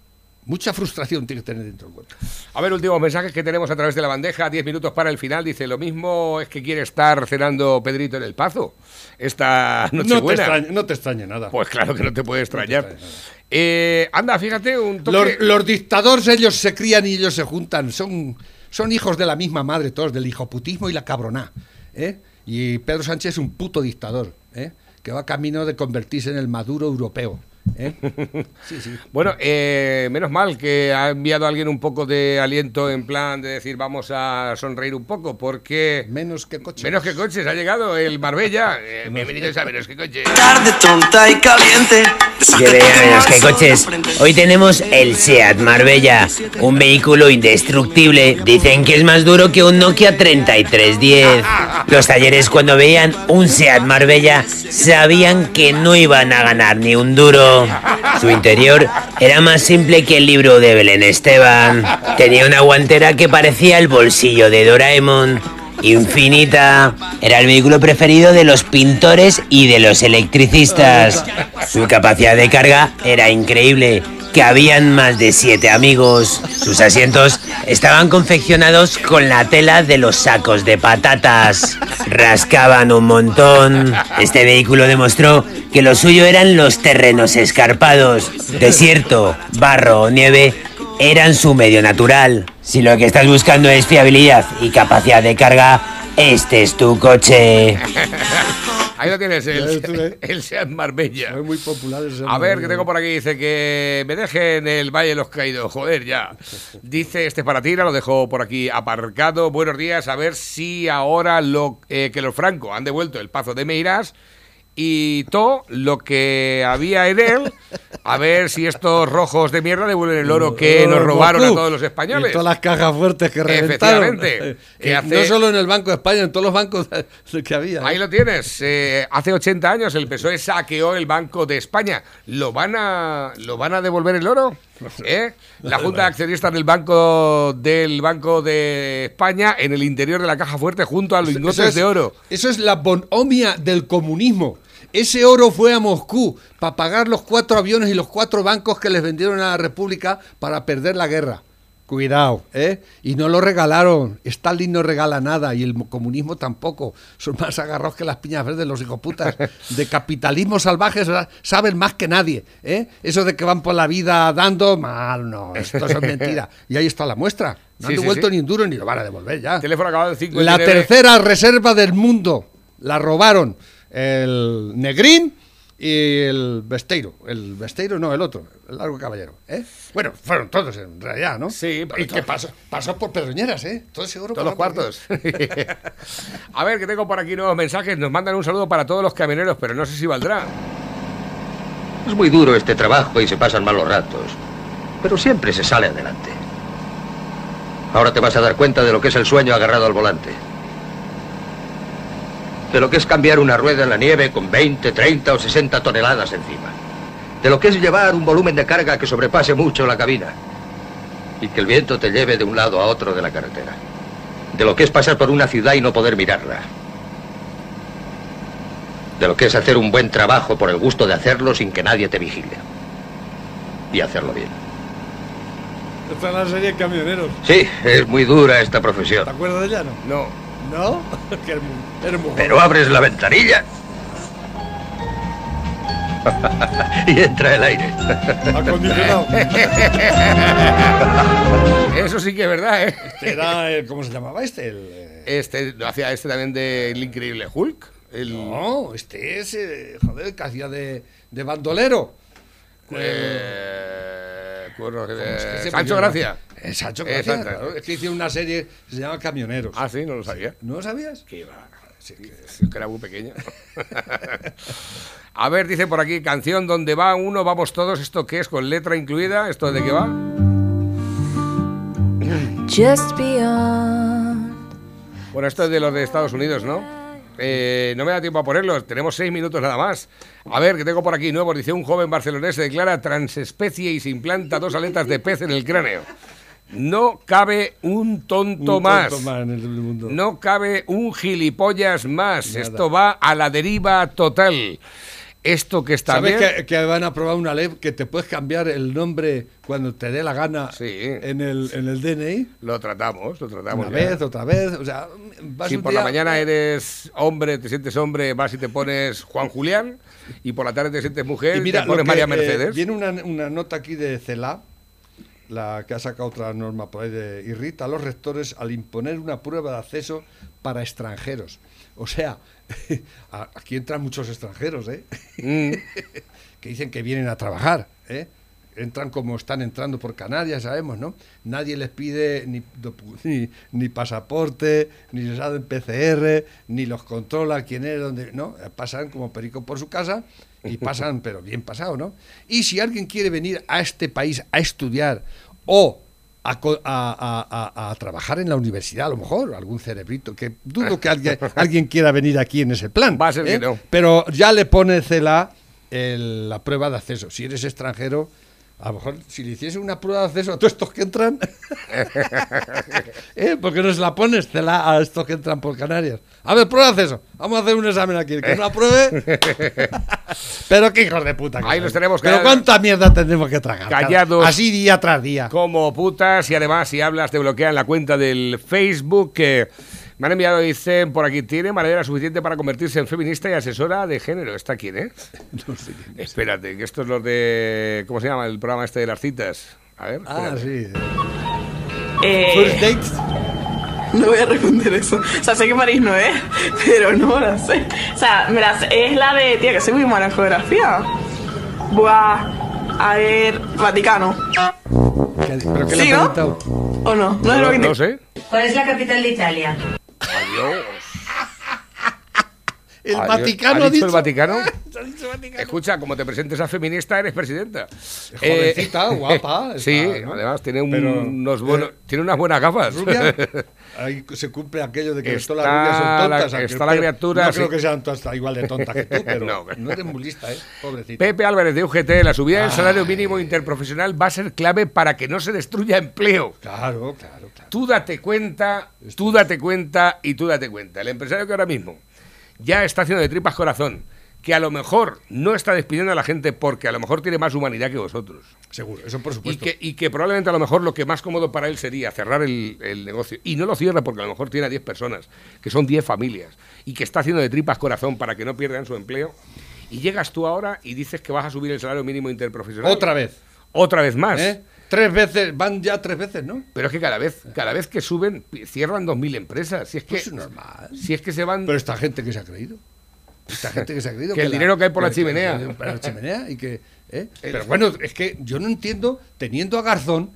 Mucha frustración tiene que tener dentro del cuerpo. A ver, últimos mensajes que tenemos a través de la bandeja. Diez minutos para el final. Dice, lo mismo es que quiere estar cenando Pedrito en el Pazo. Esta No te, Nochebuena. extraña, no te extraña nada. Pues claro que no te puede extrañar. extraña nada. Eh, anda, fíjate, un Los, toque... los dictadores ellos se crían y ellos se juntan. Son, son hijos de la misma madre todos, del hijoputismo y la cabroná. ¿eh? Y Pedro Sánchez es un puto dictador, ¿eh? que va camino de convertirse en el maduro europeo. ¿Eh? Sí, sí. Bueno, eh, menos mal que ha enviado alguien un poco de aliento en plan de decir vamos a sonreír un poco, porque Menos que coches. menos que coches ha llegado el Marbella. Eh, bienvenidos a menos que coches. tarde tonta y caliente. Que vean los que coches. Hoy tenemos el SEAT Marbella, un vehículo indestructible. Dicen que es más duro que un Nokia 3310. Los talleres cuando veían un SEAT Marbella sabían que no iban a ganar ni un duro. Su interior era más simple que el libro de Belén Esteban. Tenía una guantera que parecía el bolsillo de Doraemon. Infinita. Era el vehículo preferido de los pintores y de los electricistas. Su capacidad de carga era increíble. Que habían más de siete amigos. Sus asientos estaban confeccionados con la tela de los sacos de patatas. Rascaban un montón. Este vehículo demostró que lo suyo eran los terrenos escarpados. Desierto, barro o nieve eran su medio natural. Si lo que estás buscando es fiabilidad y capacidad de carga, este es tu coche. Ahí lo tienes, el, el Seat Marbella. Es muy popular ese A ver, que tengo por aquí, dice que me dejen el Valle de los Caídos, joder, ya. Dice, este es para tira, lo dejo por aquí aparcado. Buenos días, a ver si ahora lo eh, que los francos han devuelto el Pazo de Meiras y todo lo que había en él, a ver si estos rojos de mierda devuelven el oro que nos robaron a todos los españoles. Y todas las cajas fuertes que reventaron. Efectivamente. Que Eh, hace- No solo en el Banco de España, en todos los bancos que había. Ahí lo tienes. eh, hace 80 años el PSOE saqueó el Banco de España. ¿Lo van a, ¿lo van a devolver el oro? ¿Eh? La Junta de Accionistas del Banco del Banco de España en el interior de la caja fuerte junto a los lingotes es- de oro. Eso es la bonomia del comunismo. Ese oro fue a Moscú para pagar los cuatro aviones y los cuatro bancos que les vendieron a la República para perder la guerra. Cuidado, ¿eh? Y no lo regalaron. Stalin no regala nada y el mo- comunismo tampoco. Son más agarrados que las piñas verdes los hijoputas. De capitalismo salvaje saben más que nadie, ¿eh? Eso de que van por la vida dando, mal, no. Esto es mentira. Y ahí está la muestra. No han Sí, devuelto sí. ni un duro ni lo van a devolver ya. Teléfono acabado en 59. La tercera reserva del mundo. La robaron el Negrín y el Besteiro. El Besteiro, no, el otro, el Largo Caballero. ¿eh? Bueno, fueron todos en realidad, ¿no? Sí, pero Y que pasó, pasó por Pedroñeras, ¿eh? Todo ese oro Todos los cuartos. A ver, que tengo por aquí nuevos mensajes. Nos mandan un saludo para todos los camioneros, pero no sé si valdrá. Es muy duro este trabajo y se pasan malos ratos. Pero siempre se sale adelante. Ahora te vas a dar cuenta de lo que es el sueño agarrado al volante. De lo que es cambiar una rueda en la nieve con 20, 30 o 60 toneladas encima. De lo que es llevar un volumen de carga que sobrepase mucho la cabina. Y que el viento te lleve de un lado a otro de la carretera. De lo que es pasar por una ciudad y no poder mirarla. De lo que es hacer un buen trabajo por el gusto de hacerlo sin que nadie te vigile. Y hacerlo bien. Esta es la serie Camioneros. Sí, es muy dura esta profesión. ¿Te acuerdas de ella, no? No. ¿No? eres muy Pero abres la ventanilla. y entra el aire. Acondicionado. Eso sí que es verdad, ¿eh? Este era, el- ¿cómo se llamaba este? El, eh, Este, lo hacía este también del increíble Hulk. El, No, este es, eh, joder, el que hacía de, de bandolero. Eh, eh, es que se Sancho Gracia. Eh, Sancho. claro, Es que hicieron una serie que se llama Camioneros. Ah, sí, no lo sabía. ¿No lo sabías? Que va, sí, que, sí, que era muy pequeño. A ver, dice por aquí, canción donde va uno, vamos todos. ¿Esto qué es? ¿Con letra incluida? ¿Esto de qué va? Just beyond. Bueno, esto es de los de Estados Unidos, ¿no? Eh, no me da tiempo a ponerlos, tenemos seis minutos nada más. A ver, que tengo por aquí nuevos. Dice un joven barcelonés se declara transespecie y se implanta dos aletas de pez en el cráneo. No cabe un tonto, Un más. tonto más en el mundo. No cabe un gilipollas más. Nada. Esto va a la deriva total. Esto que está ¿Sabes bien. que, que van a aprobar una ley que te puedes cambiar el nombre cuando te dé la gana en, el, en el DNI? Lo tratamos, lo tratamos. Una ya. vez, otra vez. O sea, vas Si un por día- la mañana eres hombre, te sientes hombre, vas y te pones Juan Julián, y por la tarde te sientes mujer, Y mira, te pones que, María eh, Mercedes. viene una, una nota aquí de CELA, la que ha sacado otra norma por ahí, de irrita a los rectores al imponer una prueba de acceso para extranjeros. O sea, aquí entran muchos extranjeros, ¿eh? Mm. que dicen que vienen a trabajar, ¿eh? Entran como están entrando por Canarias, sabemos, ¿no? Nadie les pide ni, ni, ni pasaporte, ni les hacen PCR, ni los controla quién es, dónde, ¿no? Pasan como perico por su casa y pasan, pero bien pasado, ¿no? Y si alguien quiere venir a este país a estudiar o a, a- a- a- a trabajar en la universidad, a lo mejor, algún cerebrito, que dudo que alguien, alguien quiera venir aquí en ese plan. Va a ser que ¿eh? no. Pero ya le pone CELA el- la prueba de acceso. Si eres extranjero, a lo mejor si le hiciese una prueba de acceso a todos estos que entran, ¿eh? ¿por qué no se la pones CELA a estos que entran por Canarias? A ver, prueba de acceso. Vamos a hacer un examen aquí. El que no apruebe. Pero qué hijos de puta. que Ahí los tenemos Pero callados. cuánta mierda tendremos que tragar. Callados. Así día tras día. Como putas, y además, si hablas, te bloquean la cuenta del Facebook. que me han enviado, dicen por aquí, tiene manera suficiente para convertirse en feminista y asesora de género. ¿Está quién, eh? No sé quién es. Espérate, que esto es los de. ¿Cómo se llama el programa este de las citas? A ver. Ah, espérate. sí. Eh, First dates. No voy a responder eso. O sea, sé que París no es, pero no la sé. O sea, me la sé. Es la de, tía, que soy muy mala en geografía. Buah. A ver, Vaticano. ¿Pero qué preguntado? ¿O no? No, es lo que No sé. ¿Cuál es la capital de Italia? Adios. El Adiós. Vaticano ¿Ha ha dicho el dicho. Vaticano? Escucha, como te presentes a feminista, eres presidenta. Eh, Jovencita, guapa, Sí, está, ¿no? además tiene, un- Pero, unos buenos, eh, tiene unas buenas gafas. ¿Rubia? Ahí se cumple aquello de que Está todas las rubias son tontas. la- está la criatura, No sí. creo que sean todas igual de tontas que tú, pero No. no, eres muy lista, ¿eh? Pobrecita. Pepe Álvarez de UGT, la subida del salario mínimo interprofesional va a ser clave para que no se destruya empleo. Claro, claro, claro. Tú date cuenta, tú date cuenta y tú date cuenta. El empresario que ahora mismo ya está haciendo de tripas corazón, que a lo mejor no está despidiendo a la gente porque a lo mejor tiene más humanidad que vosotros. Seguro, eso por Y supuesto. que, y que probablemente a lo mejor lo que más cómodo para él sería cerrar el, el negocio. Y no lo cierra porque a lo mejor tiene a 10 personas, que son 10 familias, y que está haciendo de tripas corazón para que no pierdan su empleo. Y llegas tú ahora y dices que vas a subir el salario mínimo interprofesional. Otra vez. Otra vez más. ¿Eh? Tres veces, van ya tres veces, ¿no? Pero es que cada vez, cada vez que suben, cierran 2.000 empresas. Si es que, Pues es normal. si es que se van... Pero esta gente que se ha creído. Esta gente que se ha creído. Que el dinero cae por la chimenea. que- la chimenea y que. ¿eh? Pero bueno, es que yo no entiendo, teniendo a Garzón,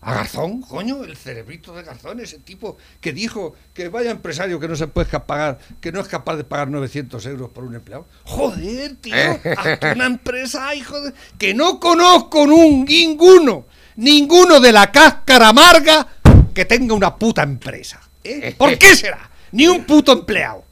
a Garzón, coño, el cerebrito de Garzón, ese tipo que dijo que vaya empresario que no se puede pagar, que no es capaz de pagar 900 euros por un empleado. Joder, tío, hasta una empresa, hijo de. que no conozco un, ninguno, ninguno de la cáscara amarga que tenga una puta empresa. ¿eh? ¿Por qué será? Ni un puto empleado.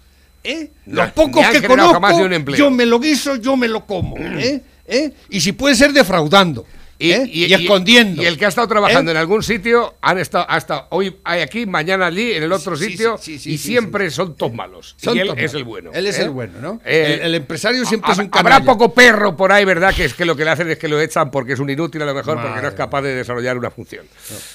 ¿eh? No, Los pocos ni han que conozco, yo me lo guiso, yo me lo como. ¿eh? ¿eh? Y si puede ser defraudando. ¿Eh? Y, escondiendo. Y el que ha estado trabajando ¿eh? en algún sitio, han estado, ha estado hoy hay aquí, mañana allí, en el otro Sí, sitio, sí, sí, y siempre son todos malos. Son y él es el bueno. Él es ¿eh? el bueno, ¿no? Eh, el, el empresario siempre es un Hab- Habrá canalla. poco perro por ahí, ¿verdad? Que es que lo que le hacen es que lo echan porque es un inútil a lo mejor, porque no es capaz de desarrollar una función.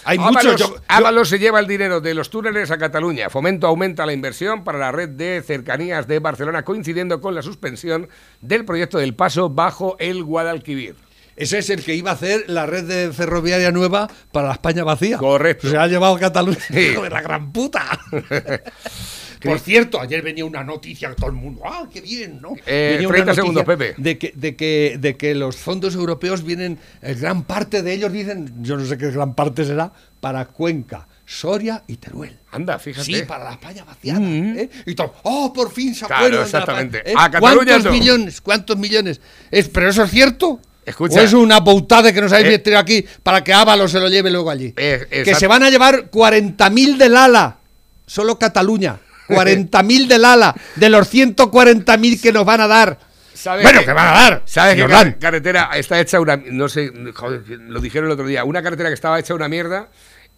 Hay Ábalos, muchos. yo- yo- Ábalos se lleva el dinero de los túneles a Cataluña. Fomento aumenta la inversión para la red de cercanías de Barcelona, coincidiendo con la suspensión del proyecto del paso bajo el Guadalquivir. Ese es el que iba a hacer la red de ferroviaria nueva para la España vacía. Correcto. Se ha llevado a Cataluña. Sí. De la gran puta. Por cierto, ayer venía una noticia que todo el mundo, ¡ah, qué bien! ¿no? Eh, Venía una 30 noticia segundos, Pepe. De que, de, que, de que los fondos europeos vienen, eh, gran parte de ellos dicen, yo no sé qué gran parte será, para Cuenca, Soria y Teruel. Anda, fíjate. Sí, para la España vaciada. ¿eh? Y todo, ¡oh, por fin se Claro, acuerdan! la exactamente. España", A Cataluña ¿Cuántos no. millones? ¿Cuántos millones? Es, ¿Pero eso es cierto? Escucha. ¿O es una boutada que nos habéis Eh. metido aquí para que Ábalos se lo lleve luego allí? Eh, que se van a llevar 40.000 del ala. Solo Cataluña. 40.000 del ala. De los 140.000 que nos van a dar. ¿Sabes Bueno, que van a dar. ¿Sabes car- dan. carretera está hecha una. No sé, joder, lo dijeron el otro día. Una carretera que estaba hecha una mierda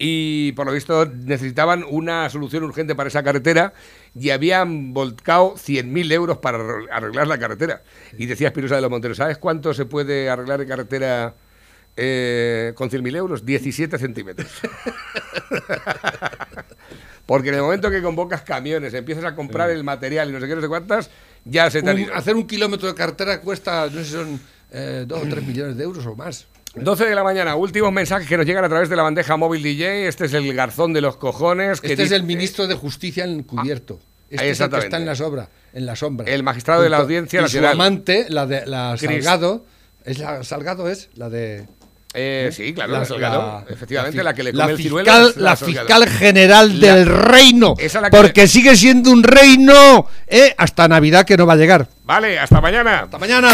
y por lo visto necesitaban una solución urgente para esa carretera y habían volcado 100.000 euros para arre- arreglar la carretera. Y decía Espinosa de los Monteros, ¿sabes cuánto se puede arreglar en carretera eh, con 100.000 euros? 17 centímetros. Porque en el momento que convocas camiones, empiezas a comprar el material y no sé qué, no sé cuántas, ya se te Un- hacer un kilómetro de carretera cuesta, no sé si son 2 o 3 millones de euros o más. 12 de la mañana, últimos mensajes que nos llegan a través de la bandeja móvil DJ. Este es el garzón de los cojones. Que Este es dice- el ministro de Justicia encubierto. Este es el que está en la sobra, en la sombra. El magistrado de la Audiencia y Nacional. Su amante, la de la Salgado, es la Salgado es la de Eh, sí, claro, la, Salgado. la- Efectivamente, la la, que le la come el fiscal, ciruelo. es la fiscal general del reino, esa la que porque sigue siendo un reino, ¿eh? hasta Navidad que no va a llegar. Vale, hasta mañana. Hasta mañana.